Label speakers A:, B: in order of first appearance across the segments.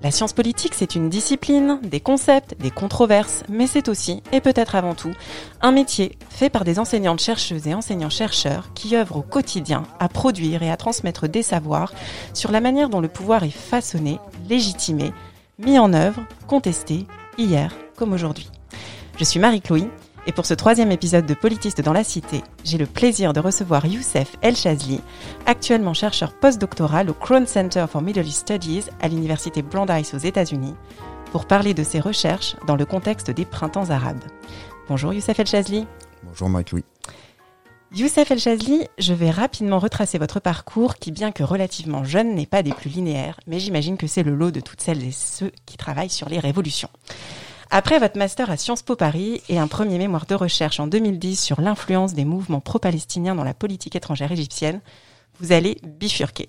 A: La science politique, c'est une discipline, des concepts, des controverses, mais c'est aussi, et peut-être avant tout, un métier fait par des enseignantes chercheuses et enseignants-chercheurs qui œuvrent au quotidien à produire et à transmettre des savoirs sur la manière dont le pouvoir est façonné, légitimé, mis en œuvre, contesté, hier comme aujourd'hui. Je suis Marie-Chloé et pour ce troisième épisode de Politiste dans la Cité, j'ai le plaisir de recevoir Youssef El Chazli, actuellement chercheur postdoctoral au Crown Center for Middle East Studies à l'université Brandeis aux États-Unis, pour parler de ses recherches dans le contexte des printemps arabes. Bonjour Youssef El Chazli.
B: Bonjour Marie-Louis.
A: Youssef El Chazli, je vais rapidement retracer votre parcours qui, bien que relativement jeune, n'est pas des plus linéaires, mais j'imagine que c'est le lot de toutes celles et ceux qui travaillent sur les révolutions. Après votre master à Sciences Po Paris et un premier mémoire de recherche en 2010 sur l'influence des mouvements pro-palestiniens dans la politique étrangère égyptienne, vous allez bifurquer.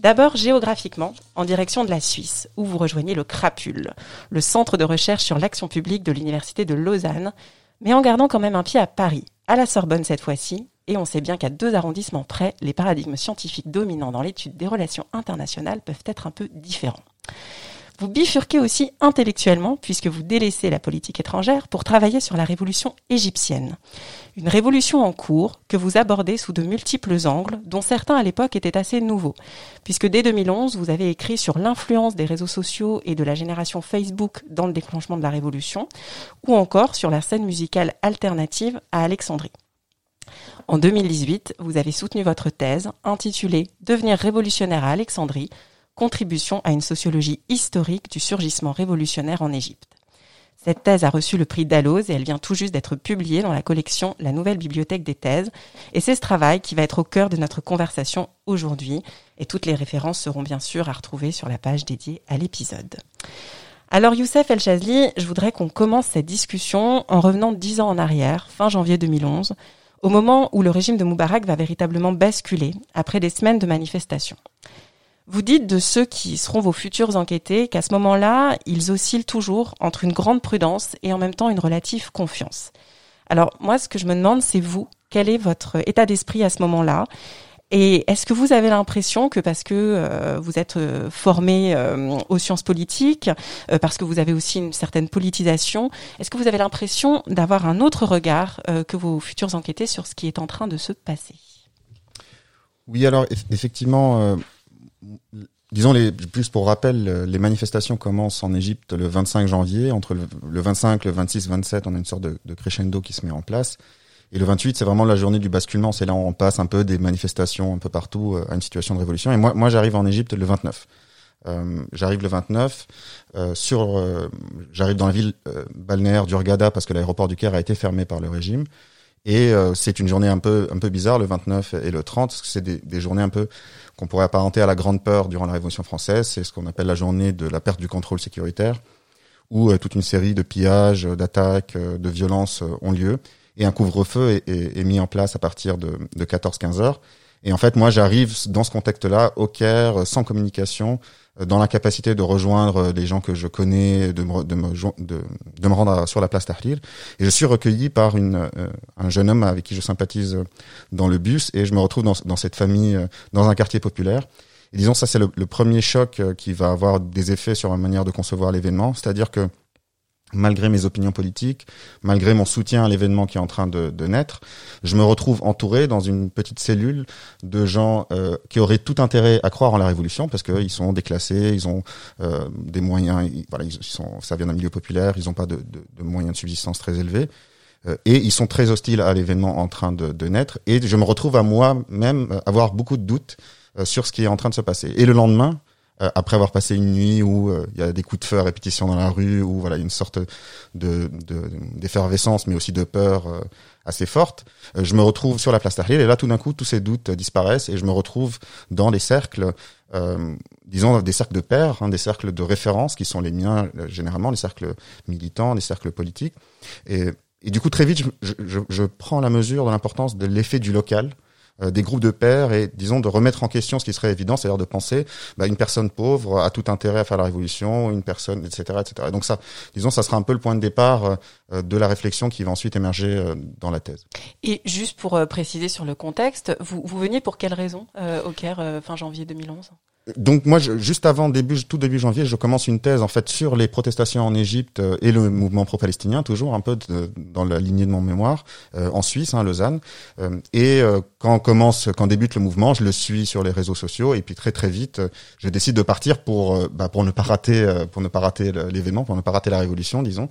A: D'abord géographiquement, en direction de la Suisse, où vous rejoignez le CRAPUL, le centre de recherche sur l'action publique de l'Université de Lausanne, mais en gardant quand même un pied à Paris, à la Sorbonne cette fois-ci, et on sait bien qu'à deux arrondissements près, les paradigmes scientifiques dominants dans l'étude des relations internationales peuvent être un peu différents. Vous bifurquez aussi intellectuellement puisque vous délaissez la politique étrangère pour travailler sur la révolution égyptienne. Une révolution en cours que vous abordez sous de multiples angles dont certains à l'époque étaient assez nouveaux. Puisque dès 2011, vous avez écrit sur l'influence des réseaux sociaux et de la génération Facebook dans le déclenchement de la révolution ou encore sur la scène musicale alternative à Alexandrie. En 2018, vous avez soutenu votre thèse intitulée Devenir révolutionnaire à Alexandrie Contribution à une sociologie historique du surgissement révolutionnaire en Égypte. Cette thèse a reçu le prix Dalloz et elle vient tout juste d'être publiée dans la collection La Nouvelle Bibliothèque des thèses. Et c'est ce travail qui va être au cœur de notre conversation aujourd'hui. Et toutes les références seront bien sûr à retrouver sur la page dédiée à l'épisode. Alors Youssef El Chazli, je voudrais qu'on commence cette discussion en revenant dix ans en arrière, fin janvier 2011, au moment où le régime de Moubarak va véritablement basculer après des semaines de manifestations. Vous dites de ceux qui seront vos futurs enquêtés qu'à ce moment-là, ils oscillent toujours entre une grande prudence et en même temps une relative confiance. Alors moi, ce que je me demande, c'est vous, quel est votre état d'esprit à ce moment-là? Et est-ce que vous avez l'impression que parce que euh, vous êtes euh, formé euh, aux sciences politiques, parce que vous avez aussi une certaine politisation, est-ce que vous avez l'impression d'avoir un autre regard que vos futurs enquêtés sur ce qui est en train de se passer?
B: Oui, alors effectivement, disons les plus pour rappel, les manifestations commencent en Égypte le 25 janvier. Entre le, 25, le 26, 27, on a une sorte de, crescendo qui se met en place. Et le 28, c'est vraiment la journée du basculement. C'est là où on passe un peu des manifestations un peu partout euh, à une situation de révolution. Et moi, moi, j'arrive en Égypte le 29. Euh, j'arrive le 29 euh, sur, euh, j'arrive dans la ville euh, balnéaire d'Urgada parce que l'aéroport du Caire a été fermé par le régime. Et c'est une journée un peu un peu bizarre le 29 et le 30 parce que c'est des, des journées un peu qu'on pourrait apparenter à la grande peur durant la Révolution française. C'est ce qu'on appelle la journée de la perte du contrôle sécuritaire, où euh, toute une série de pillages, euh, d'attaques, euh, de violences ont lieu, et un couvre-feu est, mis en place à partir de, de 14-15 heures. Et en fait, moi, j'arrive dans ce contexte-là, au Caire, sans communication, dans la capacité de rejoindre les gens que je connais, de me, de me, de, de me rendre sur la place Tahrir. Et je suis recueilli par une, euh, un jeune homme avec qui je sympathise dans le bus et je me retrouve dans, dans cette famille, euh, dans un quartier populaire. Et disons, ça c'est le, le, premier choc euh, qui va avoir des effets sur ma manière de concevoir l'événement. C'est-à-dire que malgré mes opinions politiques, malgré mon soutien à l'événement qui est en train de, naître, je me retrouve entouré dans une petite cellule de gens euh, qui auraient tout intérêt à croire en la révolution parce qu'ils sont déclassés, ils ont euh, des moyens, ils, voilà, ils sont, ça vient d'un milieu populaire, ils n'ont pas de, de, de, moyens de subsistance très élevés. Euh, et ils sont très hostiles à l'événement en train de, naître. Et je me retrouve à moi-même avoir beaucoup de doutes euh, sur ce qui est en train de se passer. Et le lendemain, après avoir passé une nuit où il y a des coups de feu à répétition dans la rue, où voilà une sorte de d'effervescence, mais aussi de peur assez forte. je me retrouve sur la place Tahrir et là tout d'un coup tous ces doutes disparaissent et je me retrouve dans des cercles euh, disons des cercles de pairs, hein, des cercles de référence qui sont les miens euh, généralement, les cercles militants, les cercles politiques. Et, et du coup, très vite, je, je, je prends la mesure de l'importance de l'effet du local euh, des groupes de pairs et disons de remettre en question ce qui serait évident, c'est-à-dire de penser bah, une personne pauvre a tout intérêt à faire la révolution, une personne, etc., etc. Et donc ça, disons, ça sera un peu le point de départ euh, de la réflexion qui va ensuite émerger euh, dans la thèse.
A: Et juste pour préciser sur le contexte, vous, vous veniez pour quelle raison au Caire fin janvier 2011
B: donc moi, je, juste avant début, tout début janvier, je commence une thèse en fait sur les protestations en Égypte euh, et le mouvement pro-palestinien, toujours un peu dans la lignée de mon mémoire, euh, en Suisse, hein, Lausanne. Euh, et quand commence, quand débute le mouvement, je le suis sur les réseaux sociaux et puis très très vite, je décide de partir pour bah, pour ne pas rater pour ne pas rater l'événement, pour ne pas rater la révolution, disons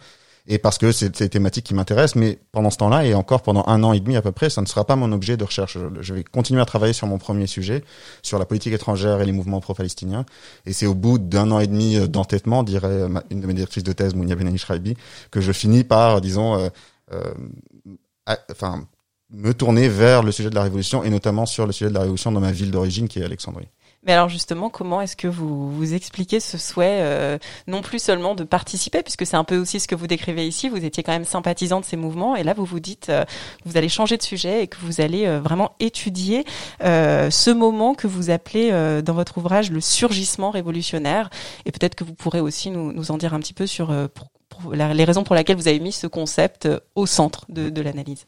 B: et parce que c'est des thématiques qui m'intéressent. Mais pendant ce temps-là, et encore pendant un an et demi à peu près, ça ne sera pas mon objet de recherche. Je vais continuer à travailler sur mon premier sujet, sur la politique étrangère et les mouvements pro-palestiniens. Et c'est au bout d'un an et demi d'entêtement, dirait une de mes directrices de thèse, Mounia Benani Shraibi, que je finis par, disons, euh, euh, enfin, me tourner vers le sujet de la révolution et notamment sur le sujet de la révolution dans ma ville d'origine qui est Alexandrie.
A: Mais alors justement, comment est-ce que vous vous expliquez ce souhait, euh, non plus seulement de participer, puisque c'est un peu aussi ce que vous décrivez ici, vous étiez quand même sympathisant de ces mouvements, et là vous vous dites, euh, vous allez changer de sujet et que vous allez euh, vraiment étudier ce moment que vous appelez dans votre ouvrage le surgissement révolutionnaire, et peut-être que vous pourrez aussi nous, nous en dire un petit peu sur les raisons pour lesquelles vous avez mis ce concept au centre de, l'analyse.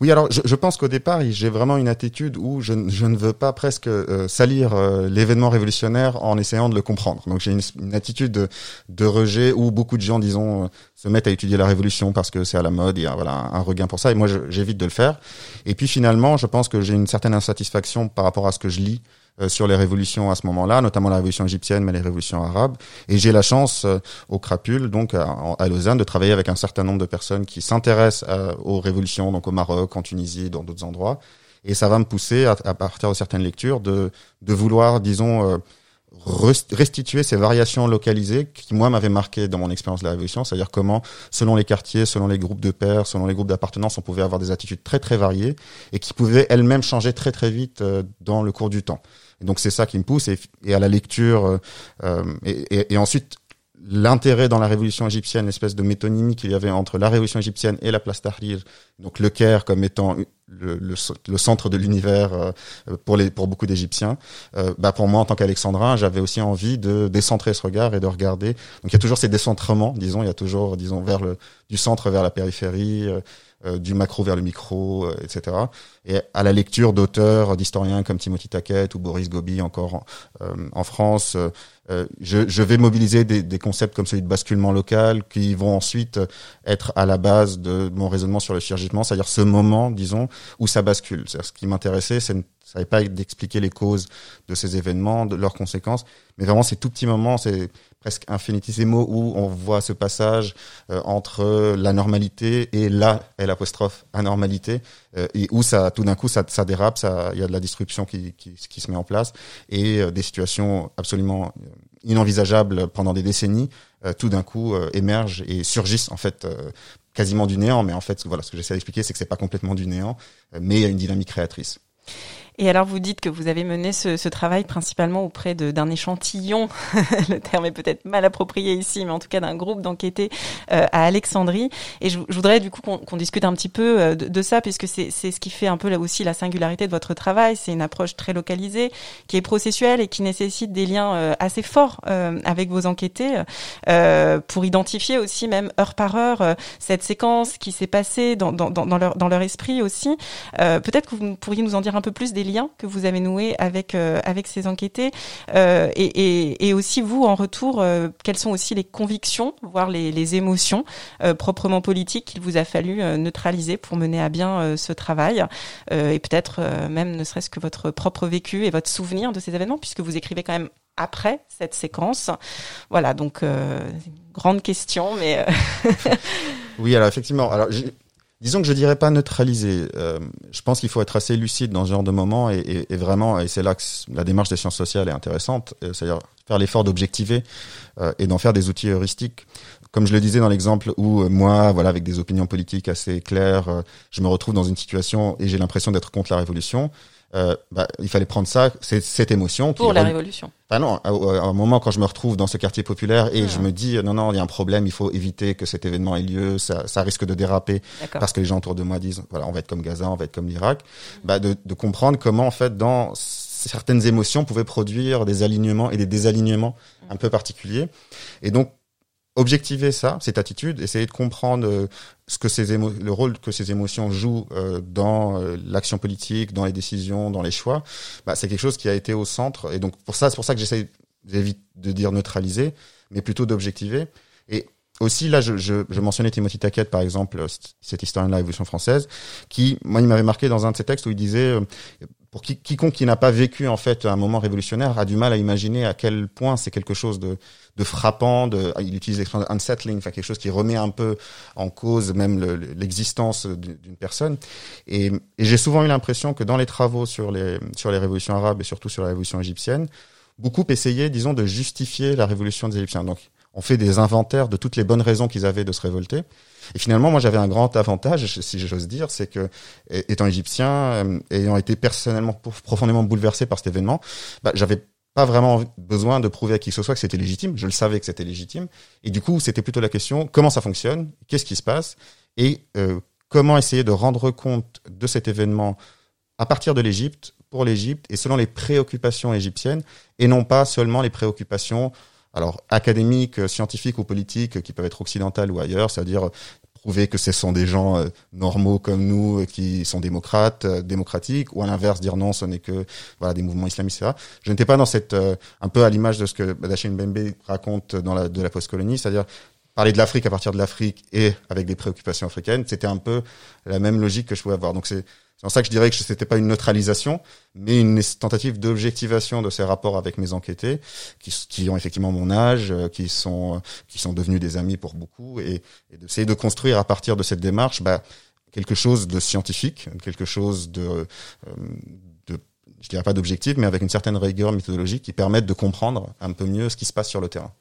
B: Oui, alors je, pense qu'au départ, j'ai vraiment une attitude où je, ne veux pas presque euh, salir euh, l'événement révolutionnaire en essayant de le comprendre. Donc j'ai une, attitude de, rejet où beaucoup de gens, disons, euh, se mettent à étudier la révolution parce que c'est à la mode, il y a voilà, un regain pour ça, et moi j'évite de le faire. Et puis finalement, je pense que j'ai une certaine insatisfaction par rapport à ce que je lis euh, sur les révolutions à ce moment-là, notamment la révolution égyptienne, mais les révolutions arabes. Et j'ai la chance euh, au Crapule, donc à, Lausanne, de travailler avec un certain nombre de personnes qui s'intéressent euh, aux révolutions, donc au Maroc, en Tunisie, dans d'autres endroits. Et ça va me pousser, à, partir de certaines lectures, de, de vouloir, disons, restituer ces variations localisées qui moi m'avaient marqué dans mon expérience de la révolution, c'est-à-dire comment selon les quartiers, selon les groupes de pairs, selon les groupes d'appartenance, on pouvait avoir des attitudes très très variées et qui pouvaient elles-mêmes changer très très vite dans le cours du temps. Et donc c'est ça qui me pousse et, et à la lecture euh, euh et, et, ensuite l'intérêt dans la révolution égyptienne, l'espèce de métonymie qu'il y avait entre la révolution égyptienne et la place Tahrir, donc le Caire comme étant le, le, le centre de l'univers euh, pour pour beaucoup d'Égyptiens. Euh, bah pour moi en tant qu'Alexandrin, j'avais aussi envie de décentrer ce regard et de regarder. Donc il y a toujours ces décentrements, disons, il y a toujours disons vers le du centre vers la périphérie. Euh, du macro vers le micro, euh, etc. Et à la lecture d'auteurs, d'historiens comme Timothy Taquet ou Boris Gobi encore en, euh, France, je, je, vais mobiliser des, des, concepts comme celui de basculement local qui vont ensuite être à la base de mon raisonnement sur le surgissement, c'est-à-dire ce moment, disons, où ça bascule. C'est-à-dire ce qui m'intéressait, c'est n'est pas d'expliquer les causes de ces événements, de leurs conséquences, mais vraiment ces tout petits moments, c'est presque infinitésimaux où on voit ce passage euh, entre la normalité et la l'apostrophe anormalité euh, et où ça tout d'un coup ça, ça dérape, ça il y a de la disruption qui, qui, qui se met en place et euh, des situations absolument inenvisageables pendant des décennies tout d'un coup émergent et surgissent en fait quasiment du néant mais en fait voilà ce que j'essaie d'expliquer c'est que c'est pas complètement du néant mais il y a une dynamique créatrice.
A: Et alors, vous dites que vous avez mené ce, ce travail principalement auprès d'un échantillon, le terme est peut-être mal approprié ici, mais en tout cas d'un groupe d'enquêtés euh, à Alexandrie. Et je, voudrais du coup qu'on discute un petit peu euh, de, de ça, puisque c'est ce qui fait un peu là aussi la singularité de votre travail. C'est une approche très localisée, qui est processuelle et qui nécessite des liens euh, assez forts avec vos enquêtés pour identifier aussi, même heure par heure, cette séquence qui s'est passée dans, dans, dans, leur, dans leur esprit aussi. Peut-être que vous pourriez nous en dire un peu plus des liens que vous avez noués avec euh, avec ces enquêtés euh, et, et, et, aussi vous en retour euh, quelles sont aussi les convictions voire les, les émotions proprement politiques qu'il vous a fallu neutraliser pour mener à bien ce travail et peut-être même ne serait-ce que votre propre vécu et votre souvenir de ces événements puisque vous écrivez quand même après cette séquence. Voilà, donc grande question, mais
B: oui, alors effectivement, alors Disons que je dirais pas neutraliser. Euh, je pense qu'il faut être assez lucide dans ce genre de moment et, vraiment, et c'est là que la démarche des sciences sociales est intéressante, euh, c'est-à-dire faire l'effort d'objectiver euh, et d'en faire des outils heuristiques. Comme je le disais dans l'exemple où moi, voilà, avec des opinions politiques assez claires, je me retrouve dans une situation et j'ai l'impression d'être contre la révolution. Euh, bah, il fallait prendre ça, cette émotion.
A: Pour la révolution.
B: Enfin non, à, un moment quand je me retrouve dans ce quartier populaire et ah. je me dis non non, il y a un problème, il faut éviter que cet événement ait lieu, ça, ça risque de déraper parce que les gens autour de moi disent voilà on va être comme Gaza, on va être comme l'Irak, bah de, de comprendre comment en fait dans certaines émotions pouvaient produire des alignements et des désalignements un peu particuliers. Et donc objectiver ça, cette attitude, essayer de comprendre euh, ce que ces le rôle que ces émotions jouent euh, dans euh, l'action politique, dans les décisions, dans les choix, bah, c'est quelque chose qui a été au centre. Et donc pour ça, c'est pour ça que j'essaie de dire neutraliser, mais plutôt d'objectiver. Et aussi là, je, je, je mentionnais Timothy Taquette par exemple, cet historien de la Révolution française, qui moi il m'avait marqué dans un de ses textes où il disait pour qui, quiconque qui n'a pas vécu en fait un moment révolutionnaire a du mal à imaginer à quel point c'est quelque chose de, frappant. De, il utilise l'expression unsettling, enfin quelque chose qui remet un peu en cause même l'existence d'une personne. Et, et j'ai souvent eu l'impression que dans les travaux sur les sur les révolutions arabes et surtout sur la révolution égyptienne, beaucoup essayaient, disons, de justifier la révolution des Égyptiens. Donc, on fait des inventaires de toutes les bonnes raisons qu'ils avaient de se révolter. Et finalement, moi, j'avais un grand avantage, si j'ose dire, c'est que, étant égyptien, euh, ayant été personnellement profondément bouleversé par cet événement, bah, j'avais pas vraiment besoin de prouver à qui que ce soit que c'était légitime. Je le savais que c'était légitime. Et du coup, c'était plutôt la question comment ça fonctionne, qu'est-ce qui se passe, et euh, comment essayer de rendre compte de cet événement à partir de l'Égypte, pour l'Égypte, et selon les préoccupations égyptiennes, et non pas seulement les préoccupations alors académiques, scientifiques ou politiques qui peuvent être occidentales ou ailleurs, c'est-à-dire prouver que ce sont des gens euh, normaux comme nous euh, qui sont démocrates, euh, démocratiques, ou à l'inverse dire non, ce n'est que voilà des mouvements islamistes, etc. Je n'étais pas dans cette un peu à l'image de ce que Badaché Mbembe raconte dans la de la postcolonie, c'est-à-dire parler de l'Afrique à partir de l'Afrique et avec des préoccupations africaines, c'était un peu la même logique que je pouvais avoir. Donc c'est c'est pour ça que je dirais que c'était pas une neutralisation, mais une tentative d'objectivation de ces rapports avec mes enquêtés, qui, ont effectivement mon âge, euh, qui sont euh, qui sont devenus des amis pour beaucoup, et, et d'essayer de construire à partir de cette démarche bah, quelque chose de scientifique, quelque chose de, euh, de je dirais pas d'objectif, mais avec une certaine rigueur méthodologique qui permette de comprendre un peu mieux ce qui se passe sur le terrain.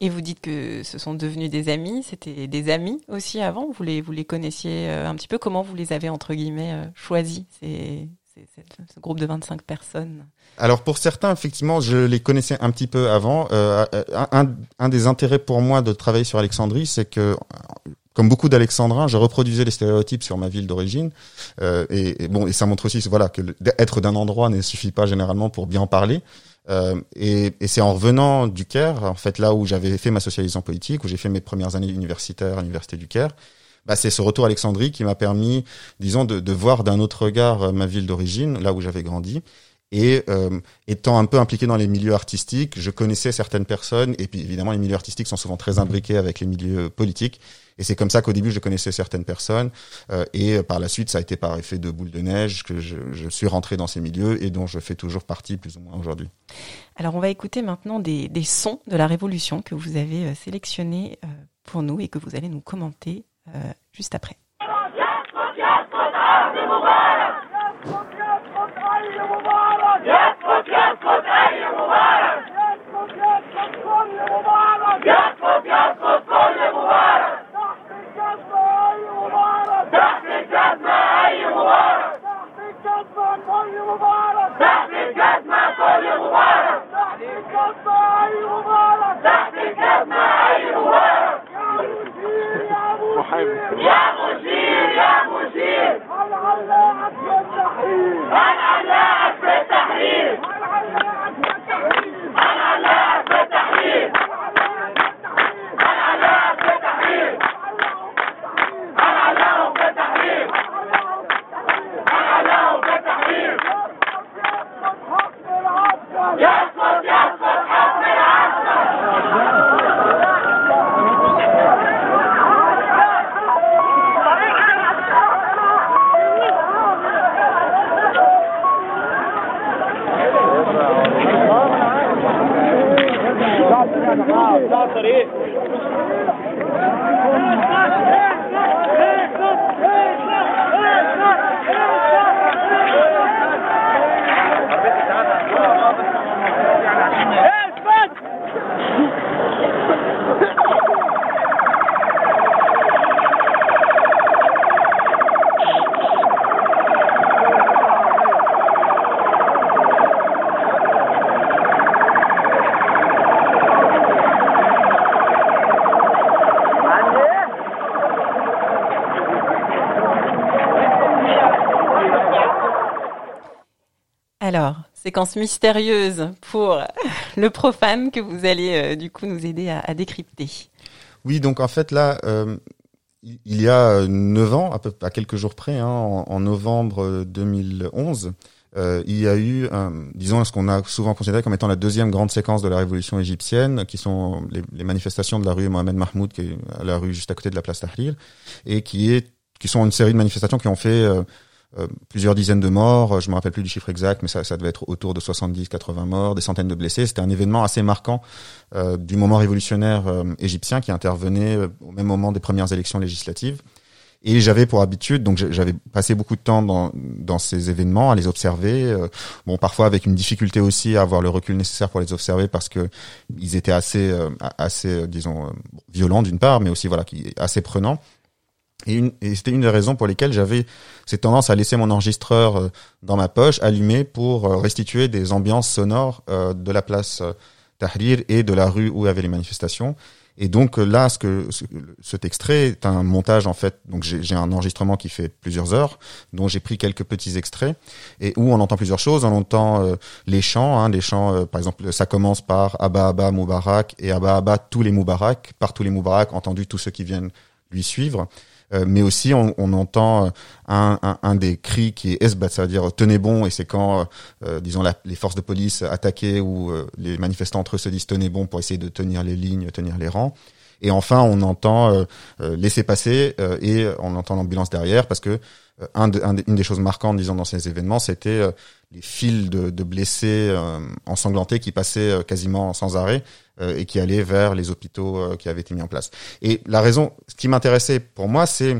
A: Et vous dites que ce sont devenus des amis. C'était des amis aussi avant. Vous les vous les connaissiez euh, un petit peu. Comment vous les avez entre guillemets euh, choisis ces, ce groupe de 25 personnes?
B: Alors pour certains, effectivement, je les connaissais un petit peu avant. Euh, un, un, des intérêts pour moi de travailler sur Alexandrie, c'est que comme beaucoup d'Alexandrins, je reproduisais les stéréotypes sur ma ville d'origine. Euh, et, bon, et ça montre aussi, voilà, que être d'un endroit ne suffit pas généralement pour bien parler. Euh, et, et c'est en revenant du Caire, en fait là où j'avais fait ma socialisation politique, où j'ai fait mes premières années universitaires à l'université du Caire, bah, c'est ce retour à Alexandrie qui m'a permis, disons, de, de voir d'un autre regard euh, ma ville d'origine, là où j'avais grandi. Et euh, étant un peu impliqué dans les milieux artistiques, je connaissais certaines personnes, et puis évidemment les milieux artistiques sont souvent très imbriqués avec les milieux politiques. Et c'est comme ça qu'au début, je connaissais certaines personnes. Euh, et par la suite, ça a été par effet de boule de neige que je, suis rentré dans ces milieux et dont je fais toujours partie plus ou moins aujourd'hui.
A: Alors, on va écouter maintenant des, des, sons de la Révolution que vous avez euh, sélectionnés pour nous et que vous allez nous commenter juste après. يسقط اي مبارك يسقط يسقط كل مبارك يسقط يسقط كل مبارك تحت الجزمة اي مبارك تحت الجزمة كل مبارك تحت الجزمة أي مبارك. محامي. يا مدير يا مدير هل علاقك بالتحرير هل علاقك بالتحرير هل علاقك بالتحرير séquence mystérieuse pour le profane que vous allez euh, du coup nous aider à, décrypter.
B: Oui, donc en fait là, euh, il y a neuf ans, à, quelques jours près, hein, en, novembre 2011, euh, il y a eu, disons, ce qu'on a souvent considéré comme étant la deuxième grande séquence de la révolution égyptienne, qui sont les, manifestations de la rue Mohamed Mahmoud, qui est la rue juste à côté de la place Tahrir, et qui est qui sont une série de manifestations qui ont fait euh, plusieurs dizaines de morts, je me rappelle plus du chiffre exact, mais ça, ça devait être autour de 70-80 morts, des centaines de blessés. C'était un événement assez marquant euh, du moment révolutionnaire euh, égyptien qui intervenait au même moment des premières élections législatives. Et j'avais pour habitude, donc j'avais passé beaucoup de temps dans, dans ces événements, à les observer. bon, parfois avec une difficulté aussi à avoir le recul nécessaire pour les observer parce que ils étaient assez, assez, disons, violents d'une part, mais aussi voilà, assez prenants. Et, et c'était une des raisons pour lesquelles j'avais cette tendance à laisser mon enregistreur euh, dans ma poche allumé pour euh, restituer des ambiances sonores euh, de la place Tahrir et de la rue où il y avait les manifestations. Et donc là, ce que cet extrait est un montage en fait. Donc j'ai un enregistrement qui fait plusieurs heures, dont j'ai pris quelques petits extraits et où on entend plusieurs choses. On entend les chants, hein, les chants. par exemple, ça commence par Abba Abba Moubarak et Abba Abba tous les Moubarak, par tous les Moubarak, entendu tous ceux qui viennent lui suivre. Euh, mais aussi on, entend euh, un, un, des cris qui est esbat, ça veut dire tenez bon, et c'est quand, euh, disons, les forces de police attaquées ou les manifestants entre eux se disent tenez bon pour essayer de tenir les lignes, tenir les rangs. Et enfin, on entend laisser passer et on entend l'ambulance derrière parce que un une des choses marquantes, disons, dans ces événements, c'était les fils de, de blessés ensanglantés qui passaient quasiment sans arrêt. Euh, et qui allait vers les hôpitaux euh, qui avaient été mis en place. Et la raison, ce qui m'intéressait pour moi, c'est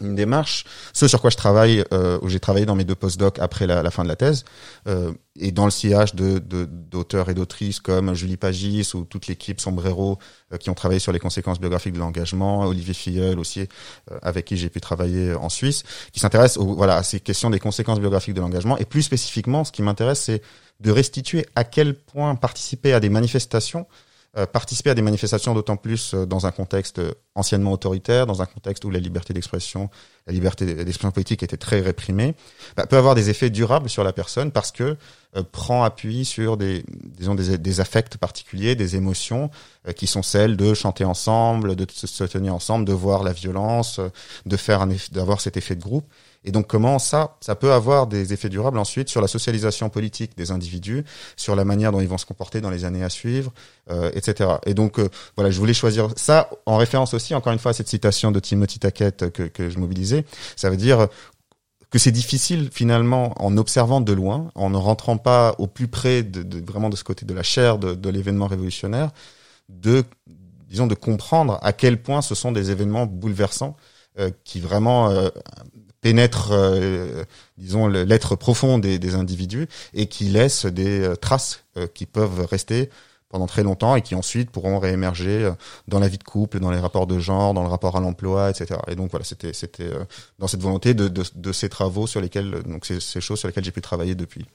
B: une démarche, ce sur quoi je travaille, euh, où j'ai travaillé dans mes deux postdocs après la, la fin de la thèse, euh, et dans le sillage de, d'auteurs et d'autrices comme Julie Pagis ou toute l'équipe Sombrero euh, qui ont travaillé sur les conséquences biographiques de l'engagement, Olivier Filleul aussi, euh, avec qui j'ai pu travailler en Suisse, qui s'intéresse voilà, à ces questions des conséquences biographiques de l'engagement. Et plus spécifiquement, ce qui m'intéresse, c'est de restituer à quel point participer à des manifestations participer à des manifestations d'autant plus euh, dans un contexte euh, anciennement autoritaire, dans un contexte où la liberté d'expression, la liberté d'expression politique était très réprimée, bah, peut avoir des effets durables sur la personne parce que prend appui sur des, disons, des, des, affects particuliers, des émotions qui sont celles de chanter ensemble, de se tenir ensemble, de voir la violence, de faire d'avoir cet effet de groupe. Et donc comment ça, ça peut avoir des effets durables ensuite sur la socialisation politique des individus, sur la manière dont ils vont se comporter dans les années à suivre, euh, etc. Et donc euh, voilà, je voulais choisir ça en référence aussi, encore une fois, à cette citation de Timothy Tackett que, que je mobilisais. Ça veut dire que c'est difficile finalement en observant de loin, en ne rentrant pas au plus près de, de vraiment de ce côté de la chair de, de l'événement révolutionnaire, de disons de comprendre à quel point ce sont des événements bouleversants euh, qui vraiment euh, pénètre, euh, disons, l'être profond des, des, individus et qui laisse des euh, traces euh, qui peuvent rester pendant très longtemps et qui ensuite pourront réémerger dans la vie de couple, dans les rapports de genre, dans le rapport à l'emploi, etc. Et donc voilà, c'était c'était dans cette volonté de, de, de, ces travaux sur lesquels donc ces choses sur lesquelles j'ai pu travailler depuis.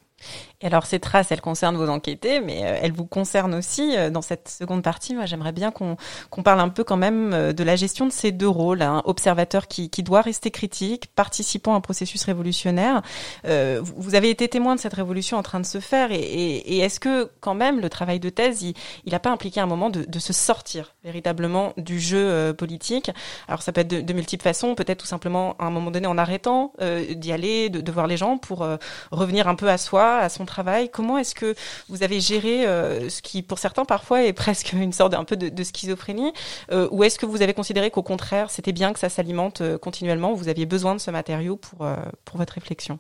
A: Et alors ces traces, elles concernent vos enquêtés, mais euh, elles vous concernent aussi euh, dans cette seconde partie. Moi, j'aimerais bien qu'on parle un peu quand même euh, de la gestion de ces deux rôles. Hein. Observateur qui, doit rester critique, participant à un processus révolutionnaire. Vous avez été témoin de cette révolution en train de se faire, et, est-ce que quand même le travail de thèse, il n'a pas impliqué un moment de, se sortir? Véritablement du jeu politique. Alors ça peut être de, de multiples façons, peut-être tout simplement à un moment donné en arrêtant d'y aller, de, de, voir les gens pour revenir un peu à soi à son travail. Comment est-ce que vous avez géré euh, ce qui, pour certains, parfois est presque une sorte d'un peu de, schizophrénie euh, Ou est-ce que vous avez considéré qu'au contraire, c'était bien que ça s'alimente euh, continuellement Vous aviez besoin de ce matériau pour, pour votre réflexion?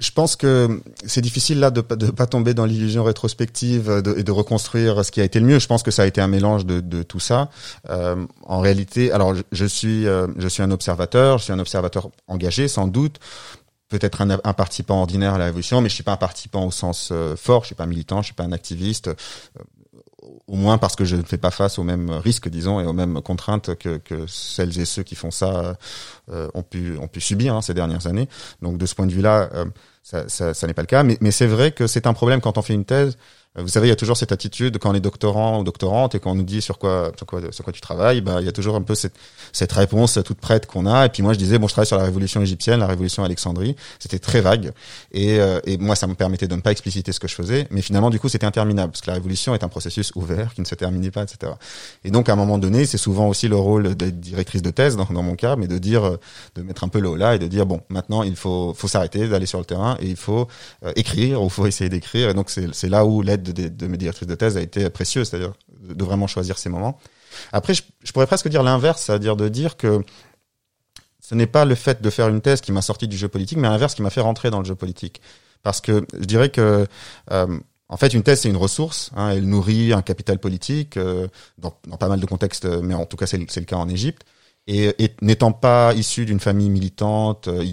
B: Je pense que c'est difficile là de ne pas tomber dans l'illusion rétrospective et de reconstruire ce qui a été le mieux. Je pense que ça a été un mélange de, tout ça. Euh, en réalité, alors je, suis je suis un observateur, je suis un observateur engagé sans doute peut-être un, un, participant ordinaire à la révolution, mais je suis pas un participant au sens euh, fort, je suis pas militant, je suis pas un activiste, euh, au moins parce que je ne fais pas face aux mêmes risques, disons, et aux mêmes contraintes que, celles et ceux qui font ça euh, ont pu ont pu subir hein, ces dernières années. Donc de ce point de vue-là, ça, ça, n'est pas le cas, mais c'est vrai que c'est un problème quand on fait une thèse vous savez, il y a toujours cette attitude quand on est doctorant ou doctorante et quand on nous dit sur quoi, sur quoi, sur quoi tu travailles, bah, il y a toujours un peu cette, cette réponse toute prête qu'on a. Et puis moi, je disais, bon, je travaille sur la révolution égyptienne, la révolution Alexandrie. C'était très vague. Et, euh, et moi, ça me permettait de ne pas expliciter ce que je faisais. Mais finalement, du coup, c'était interminable parce que la révolution est un processus ouvert qui ne se termine pas, etc. Et donc, à un moment donné, c'est souvent aussi le rôle d'être directrice de thèse dans, dans mon cas, mais de dire, euh, de mettre un peu le haut là et de dire, bon, maintenant, il faut, faut s'arrêter, d'aller sur le terrain et il faut euh, écrire ou faut essayer d'écrire. Et donc, c'est là où l'aide de, de mes directrices de thèse a été précieuse, c'est-à-dire de vraiment choisir ces moments. Après, je, pourrais presque dire l'inverse, c'est-à-dire de dire que ce n'est pas le fait de faire une thèse qui m'a sorti du jeu politique, mais l'inverse qui m'a fait rentrer dans le jeu politique. Parce que je dirais que euh, en fait, une thèse, c'est une ressource. Hein, elle nourrit un capital politique euh, dans, pas mal de contextes, mais en tout cas, c'est le, cas en Égypte. Et, n'étant pas issu d'une famille militante, euh,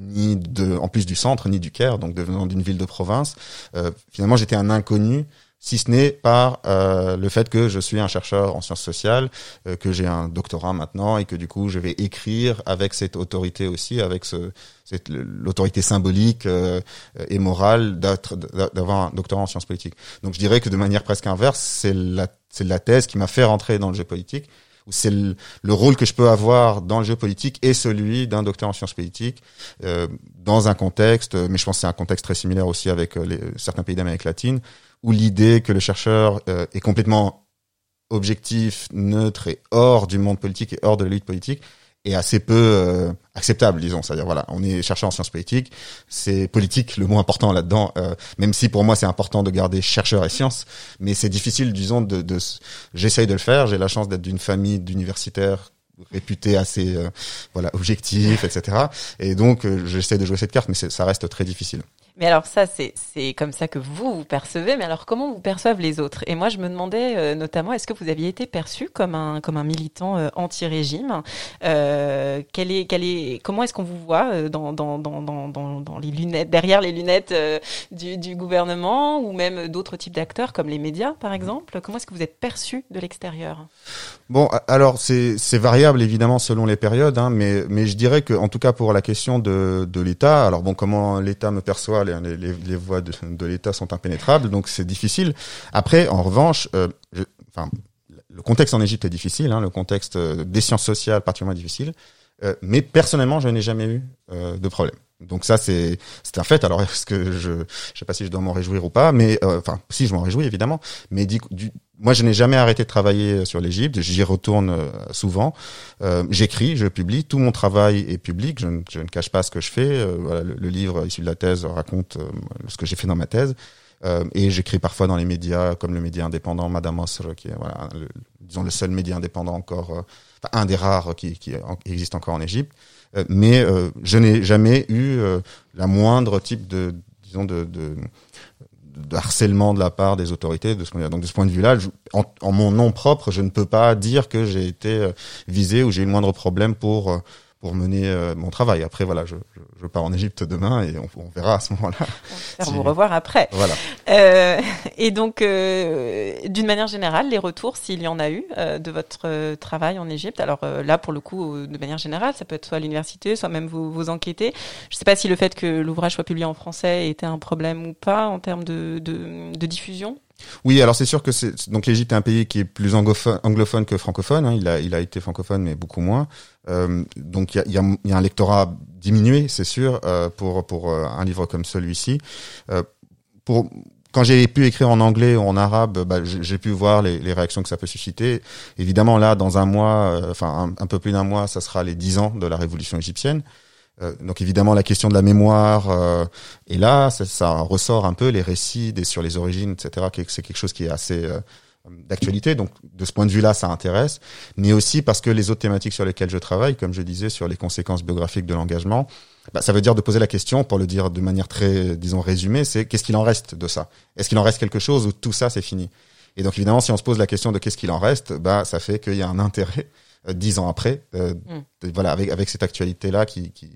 B: ni de, en plus du centre, ni du Caire, donc devenant d'une ville de province, euh, finalement, j'étais un inconnu si ce n'est par euh, le fait que je suis un chercheur en sciences sociales, euh, que j'ai un doctorat maintenant et que du coup je vais écrire avec cette autorité aussi, avec ce, l'autorité symbolique euh, et morale d'avoir un doctorat en sciences politiques. Donc je dirais que de manière presque inverse, c'est la, c'est la thèse qui m'a fait rentrer dans le jeu politique. C'est le, le, rôle que je peux avoir dans le jeu politique et celui d'un docteur en sciences politiques euh, dans un contexte, mais je pense que c'est un contexte très similaire aussi avec les, certains pays d'Amérique latine, où l'idée que le chercheur euh, est complètement objectif, neutre et hors du monde politique et hors de la lutte politique est assez peu euh, acceptable, disons. C'est-à-dire, voilà, on est chercheur en sciences politiques, c'est politique le mot important là-dedans, euh, même si pour moi c'est important de garder chercheur et sciences, mais c'est difficile, disons, de... de J'essaye de le faire, j'ai la chance d'être d'une famille d'universitaires réputés assez euh, voilà objectifs etc et donc euh, j'essaie de jouer cette carte mais ça reste très difficile
A: mais alors ça, c'est comme ça que vous vous percevez. Mais alors comment vous perçoivent les autres? Et moi, je me demandais euh, notamment, est-ce que vous aviez été perçu comme un comme un militant euh, anti-régime? Euh, quel est quel est comment est-ce qu'on vous voit dans dans, dans dans dans les lunettes derrière les lunettes du, du gouvernement ou même d'autres types d'acteurs comme les médias, par exemple? Comment est-ce que vous êtes perçu de l'extérieur?
B: Bon, alors c'est variable évidemment selon les périodes, hein, mais mais je dirais que en tout cas pour la question de de l'État, alors bon, comment l'État me perçoit les, voies de, l'État sont impénétrables, donc c'est difficile. Après, en revanche, euh, le contexte en Égypte est difficile, hein, le contexte euh, des sciences sociales particulièrement difficile, euh, mais personnellement, je n'ai jamais eu de problème. Donc ça c'est c'est un fait. Alors est-ce que je je sais pas si je dois m'en réjouir ou pas, mais euh, enfin si je m'en réjouis évidemment. Mais du, du, moi je n'ai jamais arrêté de travailler sur l'Égypte. J'y retourne euh, souvent. Euh, J'écris, je publie. Tout mon travail est public. Je ne, je ne cache pas ce que je fais. Euh, voilà, le, le, livre issu de la thèse raconte euh, ce que j'ai fait dans ma thèse. Euh, et j'écris parfois dans les médias comme le média indépendant Madame Osr, qui est voilà, le, disons le seul média indépendant encore, enfin, un des rares qui, qui existe encore en Égypte. Euh, mais euh, je n'ai jamais eu euh, la moindre type de disons de, de, de, harcèlement de la part des autorités de ce point donc de ce point de vue là je, en, en, mon nom propre je ne peux pas dire que j'ai été visé ou j'ai eu le moindre problème pour pour mener euh, mon travail. Après, voilà, je, je, je pars en Égypte demain et on, on, verra à ce moment-là.
A: On si... vous revoir après.
B: Voilà.
A: Euh, et donc, euh, d'une manière générale, les retours, s'il y en a eu, euh, de votre euh, travail en Égypte? Alors euh, là, pour le coup, de manière générale, ça peut être soit l'université, soit même vous, vous enquêtez. Je ne sais pas si le fait que l'ouvrage soit publié en français était un problème ou pas en termes de, de, de diffusion.
B: Oui, alors c'est sûr que c'est donc l'Égypte est un pays qui est plus anglophone, que francophone. Hein. Il a il a été francophone mais beaucoup moins. Euh, donc il y a, y, a, y a, un lectorat diminué, c'est sûr, euh, pour pour euh, un livre comme celui-ci. Euh, pour quand j'ai pu écrire en anglais ou en arabe, bah, j'ai pu voir les, les, réactions que ça peut susciter. Évidemment, là, dans un mois, euh, enfin un, peu plus d'un mois, ça sera les dix ans de la révolution égyptienne. Euh, donc évidemment la question de la mémoire euh, est là, ça, ça, ressort un peu les récits des, sur les origines, etc. C'est quelque chose qui est assez euh, d'actualité. Donc de ce point de vue-là, ça intéresse, mais aussi parce que les autres thématiques sur lesquelles je travaille, comme je disais, sur les conséquences biographiques de l'engagement, bah, ça veut dire de poser la question, pour le dire de manière très, disons, résumée, c'est qu'est-ce qu'il en reste de ça? Est-ce qu'il en reste quelque chose ou tout ça c'est fini? Et donc évidemment, si on se pose la question de qu'est-ce qu'il en reste, bah ça fait qu'il y a un intérêt euh, dix ans après, euh, mm. voilà, avec avec cette actualité là qui, qui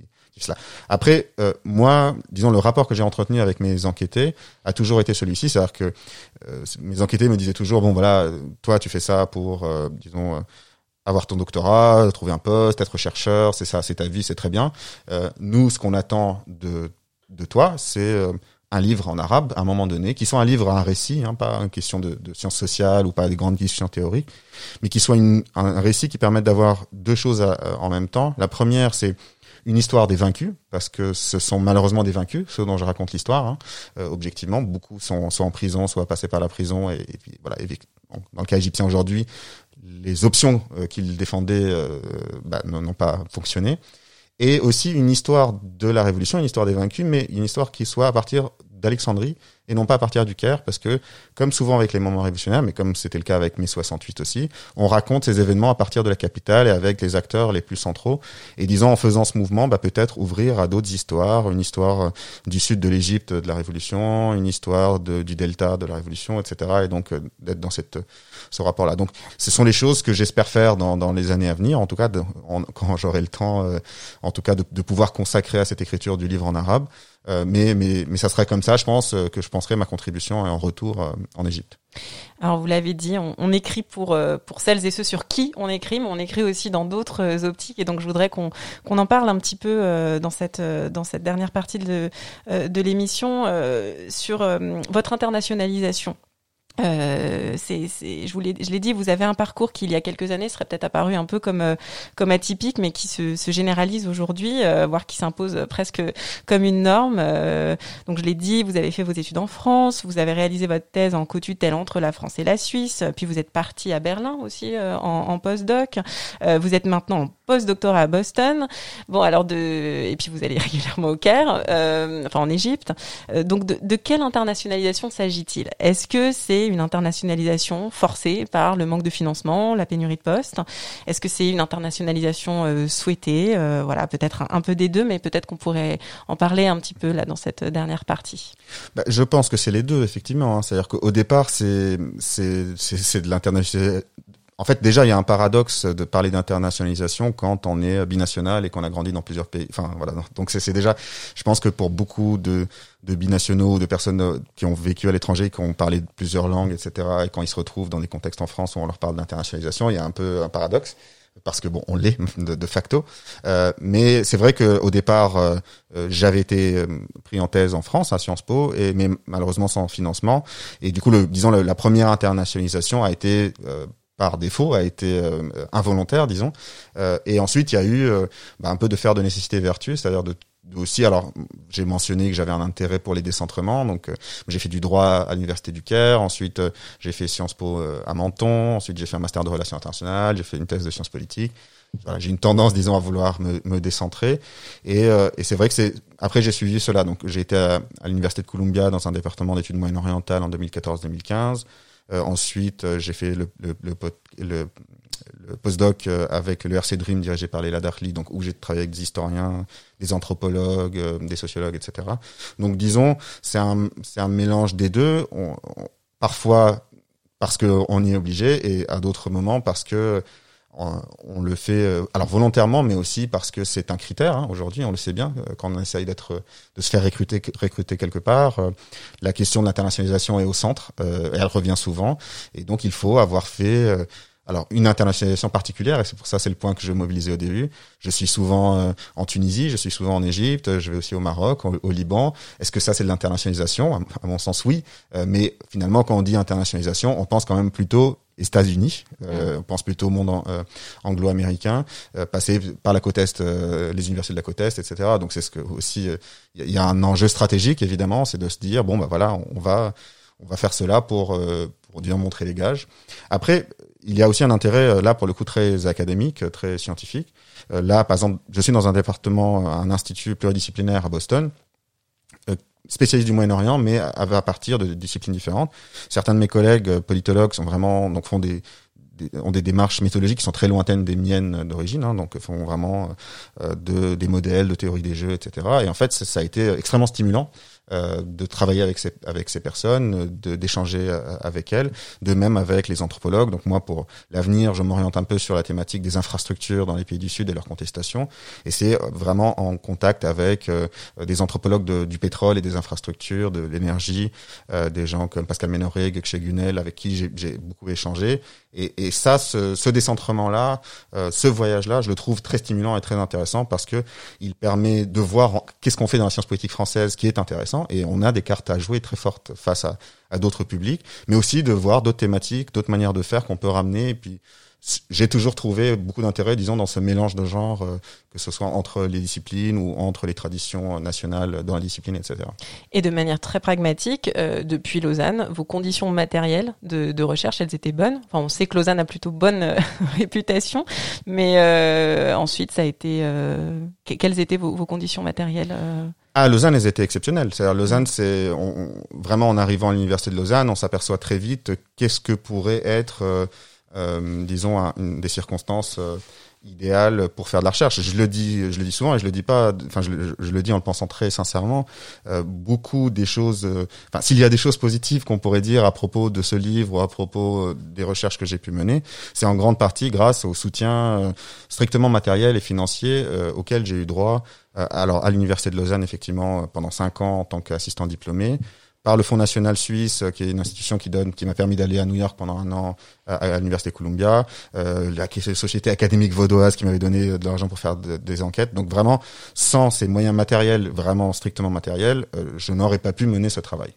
B: Après, euh, moi, disons, le rapport que j'ai entretenu avec mes enquêtés a toujours été celui-ci, c'est-à-dire que euh, mes enquêtés me disaient toujours, bon voilà, toi tu fais ça pour, euh, disons, euh, avoir ton doctorat, trouver un poste, être chercheur, c'est ça, c'est ta vie, c'est très bien. Euh, nous, ce qu'on attend de, de toi, c'est un livre en arabe à un moment donné, qui soit un livre, un récit, hein, pas une question de, de sciences sociales ou pas des grandes questions théoriques, mais qui soit une, un, récit qui permette d'avoir deux choses en même temps. La première, c'est une histoire des vaincus, parce que ce sont malheureusement des vaincus, ceux dont je raconte l'histoire. Hein. Euh, objectivement, beaucoup sont soit en prison, soit passés par la prison, et, puis voilà. Et, dans le cas égyptien aujourd'hui, les options euh, qu'ils défendaient euh, bah, n'ont pas fonctionné. Et aussi une histoire de la révolution, une histoire des vaincus, mais une histoire qui soit à partir d'Alexandrie et non pas à partir du Caire, parce que, comme souvent avec les moments révolutionnaires, mais comme c'était le cas avec mai 68 aussi, on raconte ces événements à partir de la capitale et avec les acteurs les plus centraux. Et disons, en faisant ce mouvement, bah, peut-être ouvrir à d'autres histoires, une histoire euh, du sud de l'Égypte de la Révolution, une histoire du delta de la Révolution, etc. Et donc, euh, d'être dans cette, ce rapport-là. Donc, ce sont les choses que j'espère faire dans, dans les années à venir, en tout cas, quand j'aurai le temps, euh, en tout cas, de pouvoir consacrer à cette écriture du livre en arabe. Euh, mais, mais, mais ça serait comme ça, je pense, euh, que je penserais ma contribution en retour euh, en Égypte.
A: Alors vous l'avez dit, on, écrit pour pour celles et ceux sur qui on écrit, mais on écrit aussi dans d'autres optiques. Et donc je voudrais qu'on qu'on en parle un petit peu dans cette dans cette dernière partie de de l'émission sur votre internationalisation. Euh, c'est, c'est, je vous l'ai, je l'ai dit, vous avez un parcours qui il y a quelques années serait peut-être apparu un peu comme euh, comme atypique, mais qui se, se généralise aujourd'hui, euh, voire qui s'impose presque comme une norme. Euh, donc je l'ai dit, vous avez fait vos études en France, vous avez réalisé votre thèse en co-tutelle entre la France et la Suisse, puis vous êtes parti à Berlin aussi en, en post-doc. vous êtes maintenant en post-doctorat à Boston. Bon, alors de et puis vous allez régulièrement au Caire, enfin en Égypte. donc de, de quelle internationalisation s'agit-il? Est-ce que c'est une internationalisation forcée par le manque de financement, la pénurie de postes? Est-ce que c'est une internationalisation euh, souhaitée? Euh, Voilà, peut-être un, peu des deux, mais peut-être qu'on pourrait en parler un petit peu là dans cette dernière partie.
B: Bah, je pense que c'est les deux, effectivement. Hein. C'est-à-dire qu'au départ, c'est c'est de en fait, déjà, il y a un paradoxe de parler d'internationalisation quand on est binational et qu'on a grandi dans plusieurs pays. Enfin, voilà. Donc, c'est déjà, je pense que pour beaucoup de, de binationaux, de personnes euh, qui ont vécu à l'étranger, qui ont parlé de plusieurs langues, etc., et quand ils se retrouvent dans des contextes en France où on leur parle d'internationalisation, il y a un peu un paradoxe parce que bon, on l'est de, facto. Euh, mais c'est vrai que au départ, euh, euh, j'avais été pris en thèse en France à Sciences Po, et mais malheureusement sans financement. Et du coup, le, disons la première internationalisation a été par défaut, a été euh, involontaire, disons. Euh, et ensuite, il y a eu euh, bah, un peu de faire de nécessité vertu, c'est-à-dire de, aussi. Alors, j'ai mentionné que j'avais un intérêt pour les décentrements, donc j'ai fait du droit à l'université du Caire. Ensuite, j'ai fait Sciences Po à Menton. Ensuite, j'ai fait un master de relations internationales. J'ai fait une thèse de sciences politiques. Voilà, j'ai une tendance, disons, à vouloir me, me décentrer. Et, et c'est vrai que c'est après j'ai suivi cela. Donc, j'ai été à, à l'université de Columbia dans un département d'études moyen-orientales en 2014-2015. Euh, ensuite, euh, j'ai fait le, le, le, le postdoc euh, avec le RC Dream dirigé par Leila Darli, donc où j'ai travaillé avec des historiens, des anthropologues, des sociologues, etc. Donc disons, c'est un, c'est un mélange des deux. On, parfois parce qu'on y est obligé et à d'autres moments parce que on, le fait euh, alors volontairement, mais aussi parce que c'est un critère. Hein, Aujourd'hui, on le sait bien euh, quand on essaye d'être, de se faire recruter, recruter quelque part. Euh, la question de l'internationalisation est au centre, et elle revient souvent, et donc il faut avoir fait alors une internationalisation particulière, et c'est pour ça c'est le point que je mobilisais au début. Je suis souvent en Tunisie, je suis souvent en Égypte, je vais aussi au Maroc, au, Liban. Est-ce que ça c'est de l'internationalisation? À mon sens oui, mais finalement quand on dit internationalisation, on pense quand même plutôt États-Unis, euh, on pense plutôt au monde euh, anglo-américain, euh, passer par la côte est, les universités de la côte est, etc. Donc c'est ce que aussi il y, a un enjeu stratégique évidemment, c'est de se dire bon bah voilà, on, va on va faire cela pour pour bien montrer les gages. Après, il y a aussi un intérêt là pour le coup très académique, très scientifique. là, par exemple, je suis dans un département, un institut pluridisciplinaire à Boston spécialistes du Moyen-Orient, mais à, partir de disciplines différentes. Certains de mes collègues euh, politologues sont vraiment donc font des, ont des démarches méthodologiques qui sont très lointaines des miennes d'origine, hein, donc font vraiment euh, de, des modèles de théorie des jeux, etc. Et en fait, ça a été extrêmement stimulant euh, de travailler avec ces, avec ces personnes, d'échanger euh, avec elles, de même avec les anthropologues. Donc moi, pour l'avenir, je m'oriente un peu sur la thématique des infrastructures dans les pays du Sud et leurs contestations. Et c'est euh, vraiment en contact avec des anthropologues de, du pétrole et des infrastructures, de l'énergie, des gens comme Pascal Ménoré, Guexé Gunel, avec qui j'ai beaucoup échangé. Et, et ça, ce, ce décentrement-là, ce voyage-là, je le trouve très stimulant et très intéressant parce que il permet de voir qu'est-ce qu'on fait dans la science politique française qui est intéressant et on a des cartes à jouer très fortes face à, d'autres publics, mais aussi de voir d'autres thématiques, d'autres manières de faire qu'on peut ramener puis j'ai toujours trouvé beaucoup d'intérêt, disons, dans ce mélange de genres, euh, que ce soit entre les disciplines ou entre les traditions nationales dans la discipline, etc.
A: Et de manière très pragmatique, euh, depuis Lausanne, vos conditions matérielles de, de, recherche, elles étaient bonnes? Enfin, on sait que Lausanne a plutôt bonne euh, réputation, mais ensuite, ça a été. quelles étaient vos, vos conditions matérielles
B: ah, Lausanne, elles étaient exceptionnelles. C'est-à-dire, Lausanne, c'est on, vraiment en arrivant à l'université de Lausanne, on s'aperçoit très vite qu'est-ce que pourrait être euh, disons, une, des circonstances euh, idéales pour faire de la recherche. Je le dis, je le dis souvent et je le dis pas. Enfin, je, le dis en le pensant très sincèrement. Euh, beaucoup des choses. Enfin, s'il y a des choses positives qu'on pourrait dire à propos de ce livre ou à propos des recherches que j'ai pu mener, c'est en grande partie grâce au soutien strictement matériel et financier auquel j'ai eu droit. alors, à l'université de Lausanne, effectivement, pendant cinq ans en tant qu'assistant diplômé par le Fonds national suisse, euh, qui est une institution qui donne, qui m'a permis d'aller à New York pendant un an à, l'université Columbia, euh, la société académique vaudoise qui m'avait donné de l'argent pour faire des enquêtes. Donc vraiment, sans ces moyens matériels, vraiment strictement matériels, euh, je n'aurais pas pu mener ce travail.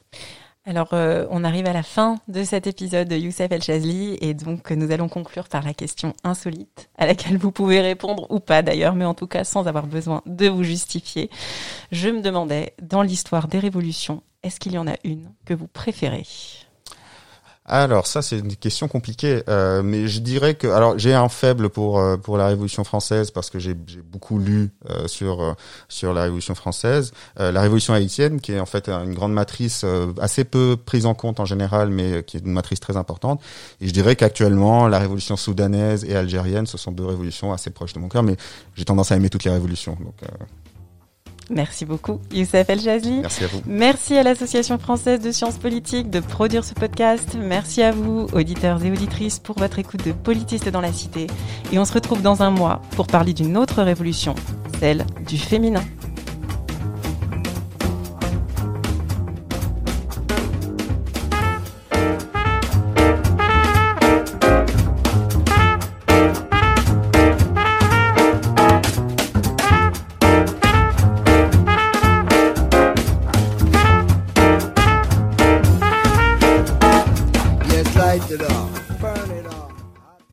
A: Alors, euh, on arrive à la fin de cet épisode de Youssef El Chazli et donc nous allons conclure par la question insolite à laquelle vous pouvez répondre ou pas d'ailleurs, mais en tout cas sans avoir besoin de vous justifier. Je me demandais, dans l'histoire des révolutions, est-ce qu'il y en a une que vous préférez?
B: Alors ça c'est une question compliquée, euh, mais je dirais que alors j'ai un faible pour euh, pour la Révolution française parce que j'ai beaucoup lu euh, sur sur la Révolution française, la Révolution haïtienne qui est en fait une grande matrice assez peu prise en compte en général, mais qui est une matrice très importante. Et je dirais qu'actuellement la Révolution soudanaise et algérienne, ce sont deux révolutions assez proches de mon cœur, mais j'ai tendance à aimer toutes les révolutions. Donc
A: Merci beaucoup, Youssef El Jazli.
B: Merci à vous.
A: Merci à l'Association française de sciences politiques de produire ce podcast. Merci à vous, auditeurs et auditrices, pour votre écoute de Politistes dans la Cité. Et on se retrouve dans un mois pour parler d'une autre révolution, celle du féminin.